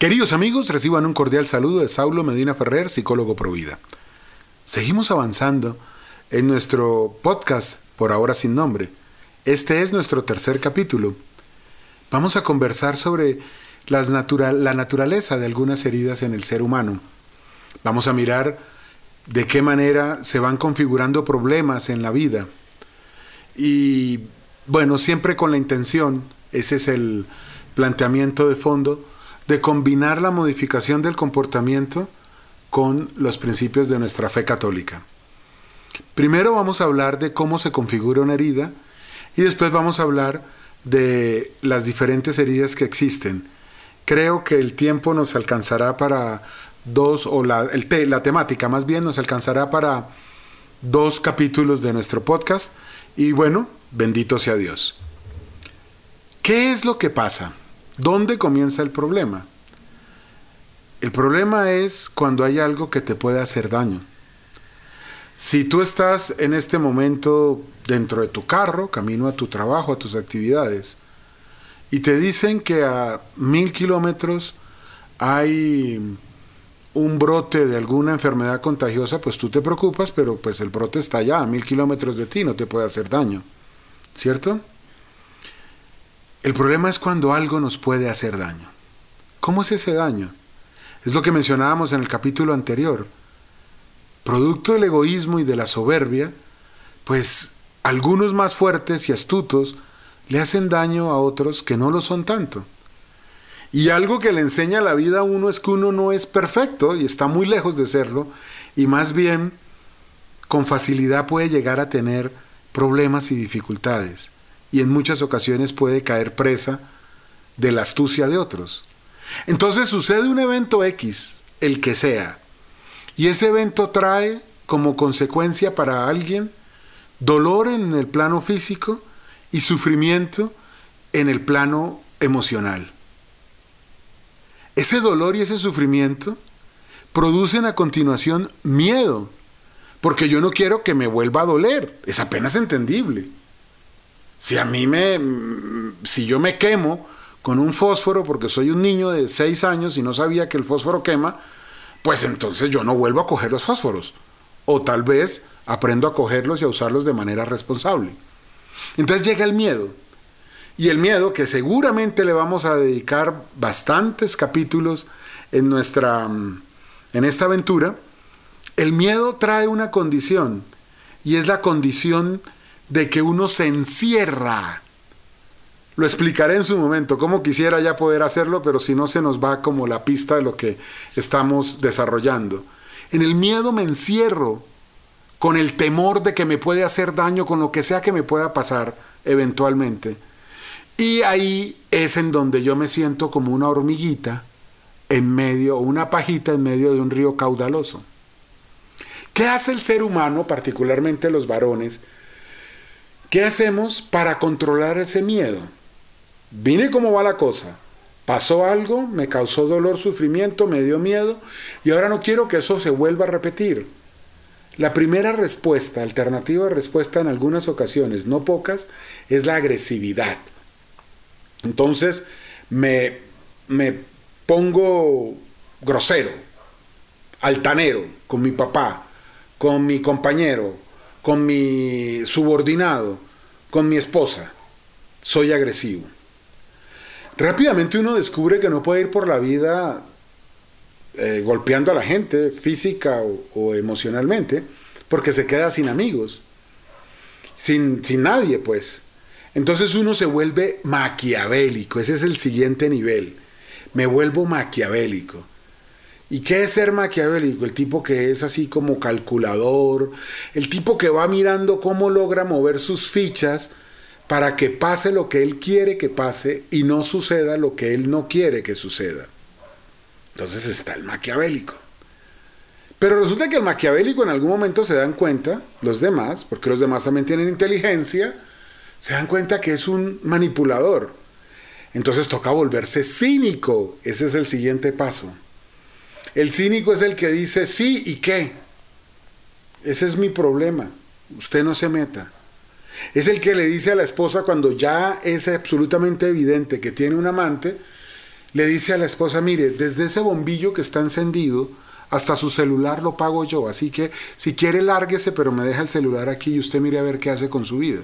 Queridos amigos, reciban un cordial saludo de Saulo Medina Ferrer, psicólogo Provida. Seguimos avanzando en nuestro podcast Por ahora sin nombre. Este es nuestro tercer capítulo. Vamos a conversar sobre la naturaleza de algunas heridas en el ser humano. Vamos a mirar de qué manera se van configurando problemas en la vida. Y bueno, siempre con la intención, ese es el planteamiento de fondo, de combinar la modificación del comportamiento con los principios de nuestra fe católica. Primero vamos a hablar de cómo se configura una herida y después vamos a hablar de las diferentes heridas que existen. Creo que el tiempo nos alcanzará para dos, o la, la temática más bien nos alcanzará para dos capítulos de nuestro podcast y bueno, bendito sea Dios. ¿Qué es lo que pasa? ¿Dónde comienza el problema? El problema es cuando hay algo que te puede hacer daño. Si tú estás en este momento dentro de tu carro, camino a tu trabajo, a tus actividades, y te dicen que a mil kilómetros hay un brote de alguna enfermedad contagiosa, pues tú te preocupas, pero pues el brote está allá, a mil kilómetros de ti, no te puede hacer daño. ¿Cierto? El problema es cuando algo nos puede hacer daño. ¿Cómo es ese daño? Es lo que mencionábamos en el capítulo anterior. Producto del egoísmo y de la soberbia, pues algunos más fuertes y astutos le hacen daño a otros que no lo son tanto. Y algo que le enseña la vida a uno es que uno no es perfecto y está muy lejos de serlo, y más bien con facilidad puede llegar a tener problemas y dificultades y en muchas ocasiones puede caer presa de la astucia de otros. Entonces sucede un evento X, el que sea, y ese evento trae como consecuencia para alguien dolor en el plano físico y sufrimiento en el plano emocional. Ese dolor y ese sufrimiento producen a continuación miedo, porque yo no quiero que me vuelva a doler, es apenas entendible. Si a mí me, si yo me quemo con un fósforo porque soy un niño de 6 años y no sabía que el fósforo quema, pues entonces yo no vuelvo a coger los fósforos. O tal vez aprendo a cogerlos y a usarlos de manera responsable. Entonces llega el miedo. Y el miedo, que seguramente le vamos a dedicar bastantes capítulos en nuestra en esta aventura, el miedo trae una condición y es la condición de que uno se encierra. Lo explicaré en su momento, como quisiera ya poder hacerlo, pero si no se nos va como la pista de lo que estamos desarrollando. En el miedo me encierro con el temor de que me puede hacer daño con lo que sea que me pueda pasar eventualmente. Y ahí es en donde yo me siento como una hormiguita en medio, una pajita en medio de un río caudaloso. ¿Qué hace el ser humano, particularmente los varones, ¿Qué hacemos para controlar ese miedo? Vine cómo va la cosa. Pasó algo, me causó dolor, sufrimiento, me dio miedo y ahora no quiero que eso se vuelva a repetir. La primera respuesta, alternativa respuesta en algunas ocasiones, no pocas, es la agresividad. Entonces me, me pongo grosero, altanero con mi papá, con mi compañero, con mi subordinado, con mi esposa, soy agresivo. Rápidamente uno descubre que no puede ir por la vida eh, golpeando a la gente física o, emocionalmente, porque se queda sin amigos, sin, sin nadie, pues. Entonces uno se vuelve maquiavélico, ese es el siguiente nivel. Me vuelvo maquiavélico. ¿Y qué es ser maquiavélico? El tipo que es así como calculador, el tipo que va mirando cómo logra mover sus fichas para que pase lo que él quiere que pase y no suceda lo que él no quiere que suceda. Entonces está el maquiavélico. Pero resulta que el maquiavélico en algún momento se dan cuenta, los demás, porque los demás también tienen inteligencia, se dan cuenta que es un manipulador. Entonces toca volverse cínico. Ese es el siguiente paso. El cínico es el que dice, sí, ¿y qué? Ese es mi problema. Usted no se meta. Es el que le dice a la esposa cuando ya es absolutamente evidente que tiene un amante, le dice a la esposa, mire, desde ese bombillo que está encendido hasta su celular lo pago yo, así que si quiere lárguese, pero me deja el celular aquí y usted mire a ver qué hace con su vida.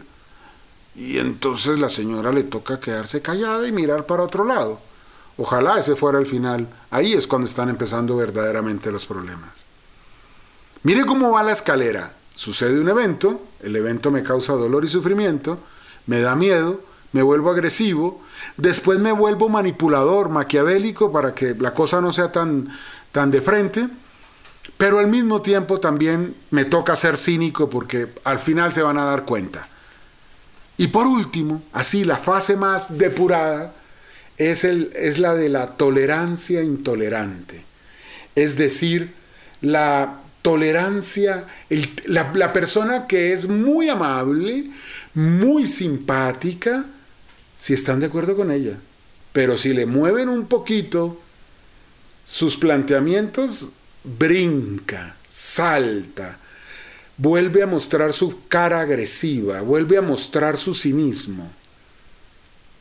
Y entonces la señora le toca quedarse callada y mirar para otro lado. Ojalá ese fuera el final. Ahí es cuando están empezando verdaderamente los problemas. Mire cómo va la escalera. Sucede un evento, el evento me causa dolor y sufrimiento, me da miedo, me vuelvo agresivo, después me vuelvo manipulador, maquiavélico para que la cosa no sea tan, tan de frente, pero al mismo tiempo también me toca ser cínico porque al final se van a dar cuenta. Y por último, así la fase más depurada es, el, es la de la tolerancia intolerante. Es decir, la tolerancia, la, la persona que es muy amable, muy simpática, si están de acuerdo con ella. Pero si le mueven un poquito sus planteamientos, brinca, salta, vuelve a mostrar su cara agresiva, vuelve a mostrar su cinismo.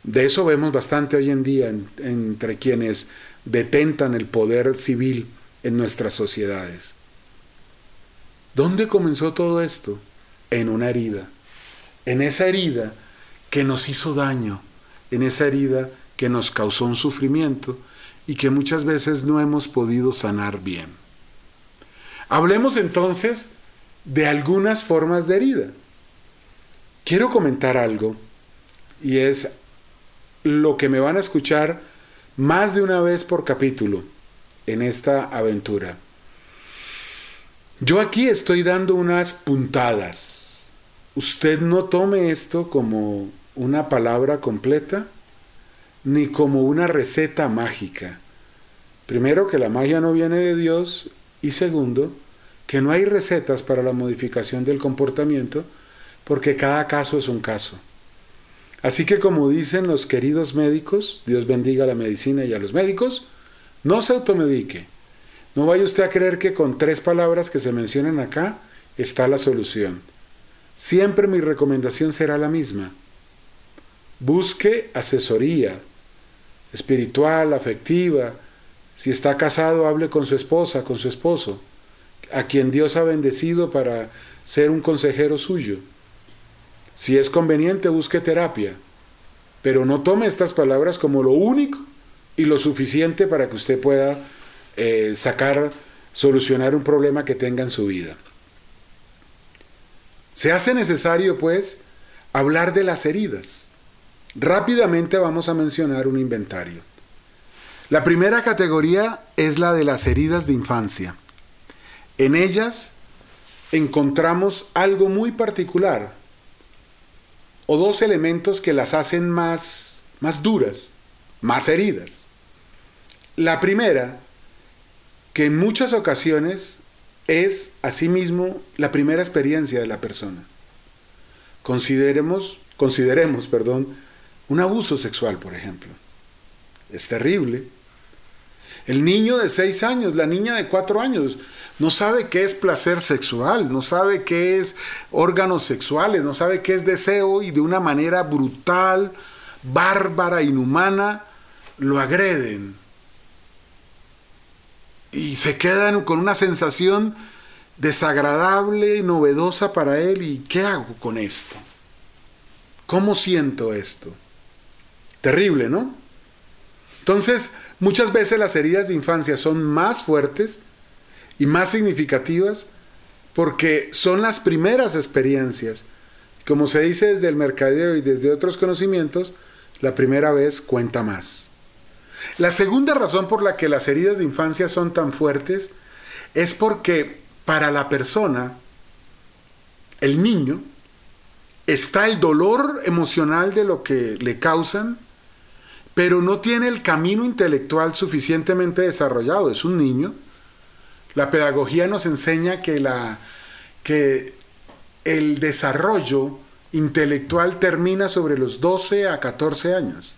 De eso vemos bastante hoy en día entre quienes detentan el poder civil en nuestras sociedades. ¿Dónde comenzó todo esto? En una herida. En esa herida que nos hizo daño, en esa herida que nos causó un sufrimiento y que muchas veces no hemos podido sanar bien. Hablemos entonces de algunas formas de herida. Quiero comentar algo y es lo que me van a escuchar más de una vez por capítulo en esta aventura. Yo aquí estoy dando unas puntadas. Usted no tome esto como una palabra completa ni como una receta mágica. Primero, que la magia no viene de Dios y segundo, que no hay recetas para la modificación del comportamiento porque cada caso es un caso. Así que como dicen los queridos médicos, Dios bendiga a la medicina y a los médicos, no se automedique. No vaya usted a creer que con tres palabras que se mencionan acá está la solución. Siempre mi recomendación será la misma. Busque asesoría espiritual, afectiva. Si está casado, hable con su esposa, con su esposo, a quien Dios ha bendecido para ser un consejero suyo. Si es conveniente, busque terapia, pero no tome estas palabras como lo único y lo suficiente para que usted pueda eh, sacar, solucionar un problema que tenga en su vida. Se hace necesario, pues, hablar de las heridas. Rápidamente vamos a mencionar un inventario. La primera categoría es la de las heridas de infancia. En ellas encontramos algo muy particular o dos elementos que las hacen más, más duras, más heridas. La primera, que en muchas ocasiones es asimismo la primera experiencia de la persona. Consideremos, consideremos, perdón, un abuso sexual, por ejemplo. Es terrible. El niño de seis años, la niña de cuatro años, no sabe qué es placer sexual, no sabe qué es órganos sexuales, no sabe qué es deseo y de una manera brutal, bárbara, inhumana, lo agreden. Y se quedan con una sensación desagradable novedosa para él. ¿Y qué hago con esto? ¿Cómo siento esto? Terrible, ¿no? Entonces, muchas veces las heridas de infancia son más fuertes y más significativas porque son las primeras experiencias. Como se dice desde el mercadeo y desde otros conocimientos, la primera vez cuenta más. La segunda razón por la que las heridas de infancia son tan fuertes es porque para la persona, el niño, está el dolor emocional de lo que le causan, pero no tiene el camino intelectual suficientemente desarrollado. Es un niño la pedagogía nos enseña que, la, que el desarrollo intelectual termina sobre los 12 a 14 años.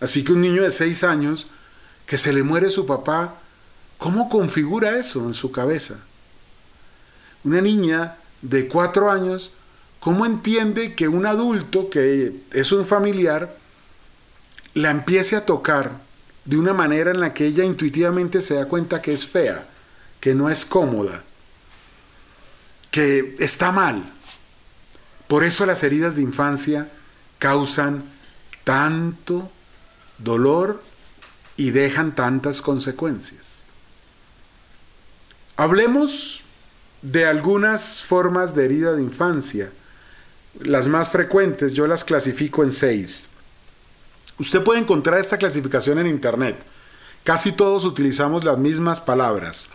Así que un niño de 6 años que se le muere su papá, ¿cómo configura eso en su cabeza? Una niña de 4 años, ¿cómo entiende que un adulto que es un familiar la empiece a tocar de una manera en la que ella intuitivamente se da cuenta que es fea, que no es cómoda, que está mal. Por eso las heridas de infancia causan tanto dolor y dejan tantas consecuencias. Hablemos de algunas formas de herida de infancia. Las más frecuentes yo las clasifico en seis. Usted puede encontrar esta clasificación en Internet. Casi todos utilizamos las mismas palabras.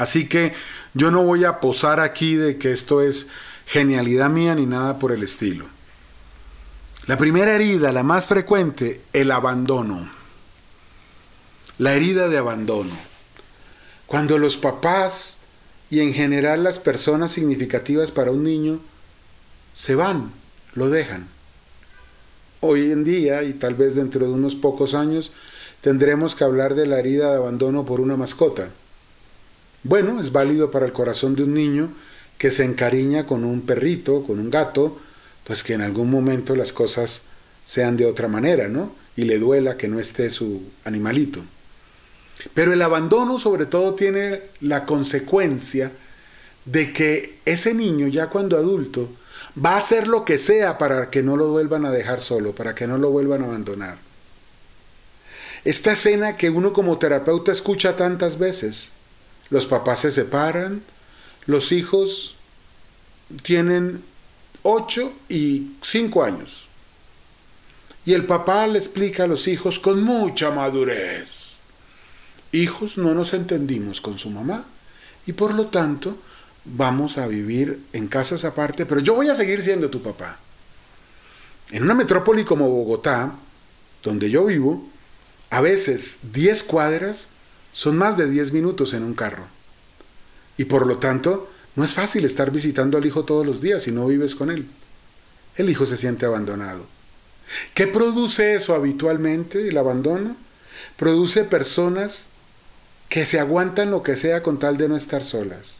Así que yo no voy a posar aquí de que esto es genialidad mía ni nada por el estilo. La primera herida, la más frecuente, el abandono. La herida de abandono. Cuando los papás y en general las personas significativas para un niño se van, lo dejan. Hoy en día, y tal vez dentro de unos pocos años, tendremos que hablar de la herida de abandono por una mascota. Bueno, es válido para el corazón de un niño que se encariña con un perrito, con un gato, pues que en algún momento las cosas sean de otra manera, ¿no? Y le duela que no esté su animalito. Pero el abandono sobre todo tiene la consecuencia de que ese niño ya cuando adulto va a hacer lo que sea para que no lo vuelvan a dejar solo, para que no lo vuelvan a abandonar. Esta escena que uno como terapeuta escucha tantas veces, los papás se separan, los hijos tienen 8 y 5 años. Y el papá le explica a los hijos con mucha madurez. Hijos, no nos entendimos con su mamá y por lo tanto vamos a vivir en casas aparte, pero yo voy a seguir siendo tu papá. En una metrópoli como Bogotá, donde yo vivo, a veces 10 cuadras son más de 10 minutos en un carro. Y por lo tanto, no es fácil estar visitando al hijo todos los días si no vives con él. El hijo se siente abandonado. ¿Qué produce eso habitualmente, el abandono? Produce personas que se aguantan lo que sea con tal de no estar solas.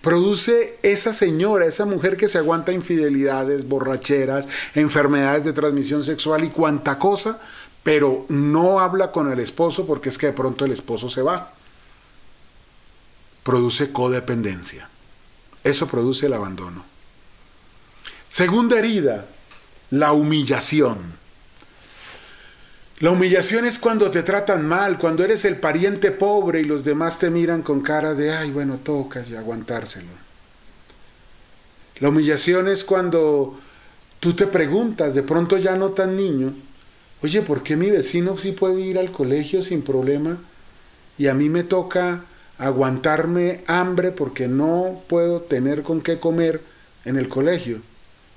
Produce esa señora, esa mujer que se aguanta infidelidades, borracheras, enfermedades de transmisión sexual y cuanta cosa, pero no habla con el esposo porque es que de pronto el esposo se va. Produce codependencia. Eso produce el abandono. Segunda herida, la humillación. La humillación es cuando te tratan mal, cuando eres el pariente pobre y los demás te miran con cara de, ay, bueno, tocas y aguantárselo. La humillación es cuando tú te preguntas, de pronto ya no tan niño, oye, ¿por qué mi vecino sí puede ir al colegio sin problema y a mí me toca aguantarme hambre porque no puedo tener con qué comer en el colegio?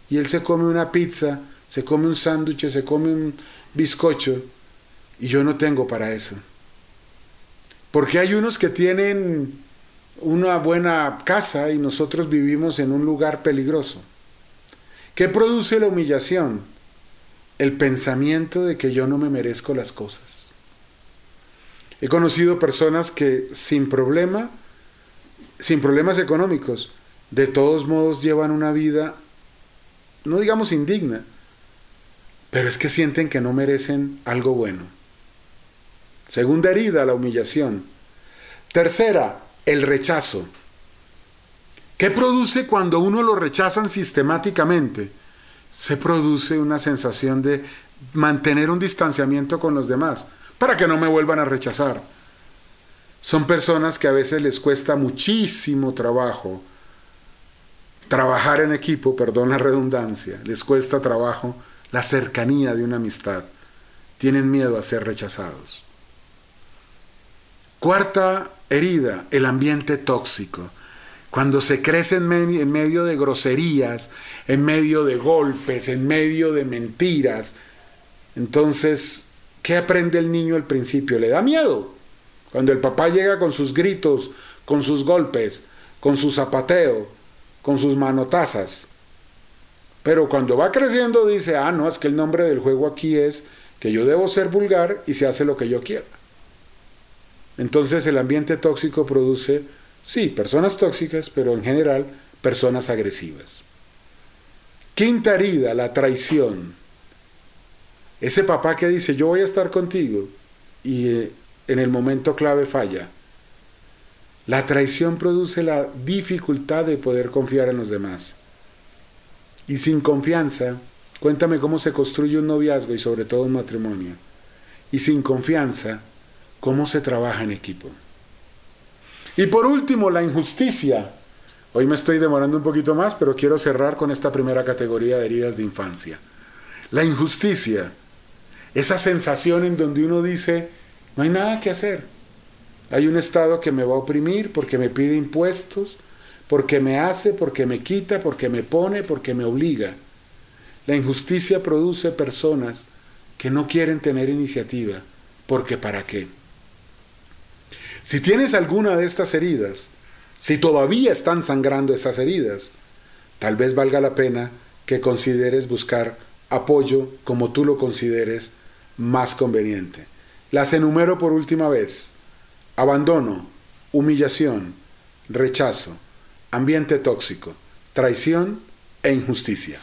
Y él se come una pizza, se come un sándwich, se come un bizcocho y yo no tengo para eso. Porque hay unos que tienen una buena casa y nosotros vivimos en un lugar peligroso. ¿Qué produce la humillación? El pensamiento de que yo no me merezco las cosas. He conocido personas que sin problema, sin problemas económicos, de todos modos llevan una vida, no digamos indigna, pero es que sienten que no merecen algo bueno. Segunda herida, la humillación. Tercera, el rechazo. ¿Qué produce cuando uno lo rechazan sistemáticamente? Se produce una sensación de mantener un distanciamiento con los demás para que no me vuelvan a rechazar. Son personas que a veces les cuesta muchísimo trabajo trabajar en equipo, perdón la redundancia, les cuesta trabajo la cercanía de una amistad. Tienen miedo a ser rechazados. Cuarta herida, el ambiente tóxico. Cuando se crece en, medio de groserías, en medio de golpes, en medio de mentiras. Entonces, ¿qué aprende el niño al principio? Le da miedo. Cuando el papá llega con sus gritos, con sus golpes, con su zapateo, con sus manotazas. Pero cuando va creciendo dice, ah, no, es que el nombre del juego aquí es que yo debo ser vulgar y se hace lo que yo quiera. Entonces el ambiente tóxico produce, sí, personas tóxicas, pero en general personas agresivas. Quinta herida, la traición. Ese papá que dice, yo voy a estar contigo y eh, en el momento clave falla. La traición produce la dificultad de poder confiar en los demás. Y sin confianza, cuéntame cómo se construye un noviazgo y sobre todo un matrimonio. Y sin confianza, cómo se trabaja en equipo. Y por último, la injusticia. Hoy me estoy demorando un poquito más, pero quiero cerrar con esta primera categoría de heridas de infancia. La injusticia, esa sensación en donde uno dice, no hay nada que hacer. Hay un Estado que me va a oprimir porque me pide impuestos, porque me hace, porque me quita, porque me pone, porque me obliga. La injusticia produce personas que no quieren tener iniciativa, porque ¿para qué? Si tienes alguna de estas heridas, si todavía están sangrando esas heridas, tal vez valga la pena que consideres buscar apoyo como tú lo consideres más conveniente. Las enumero por última vez. Abandono, humillación, rechazo, ambiente tóxico, traición e injusticia.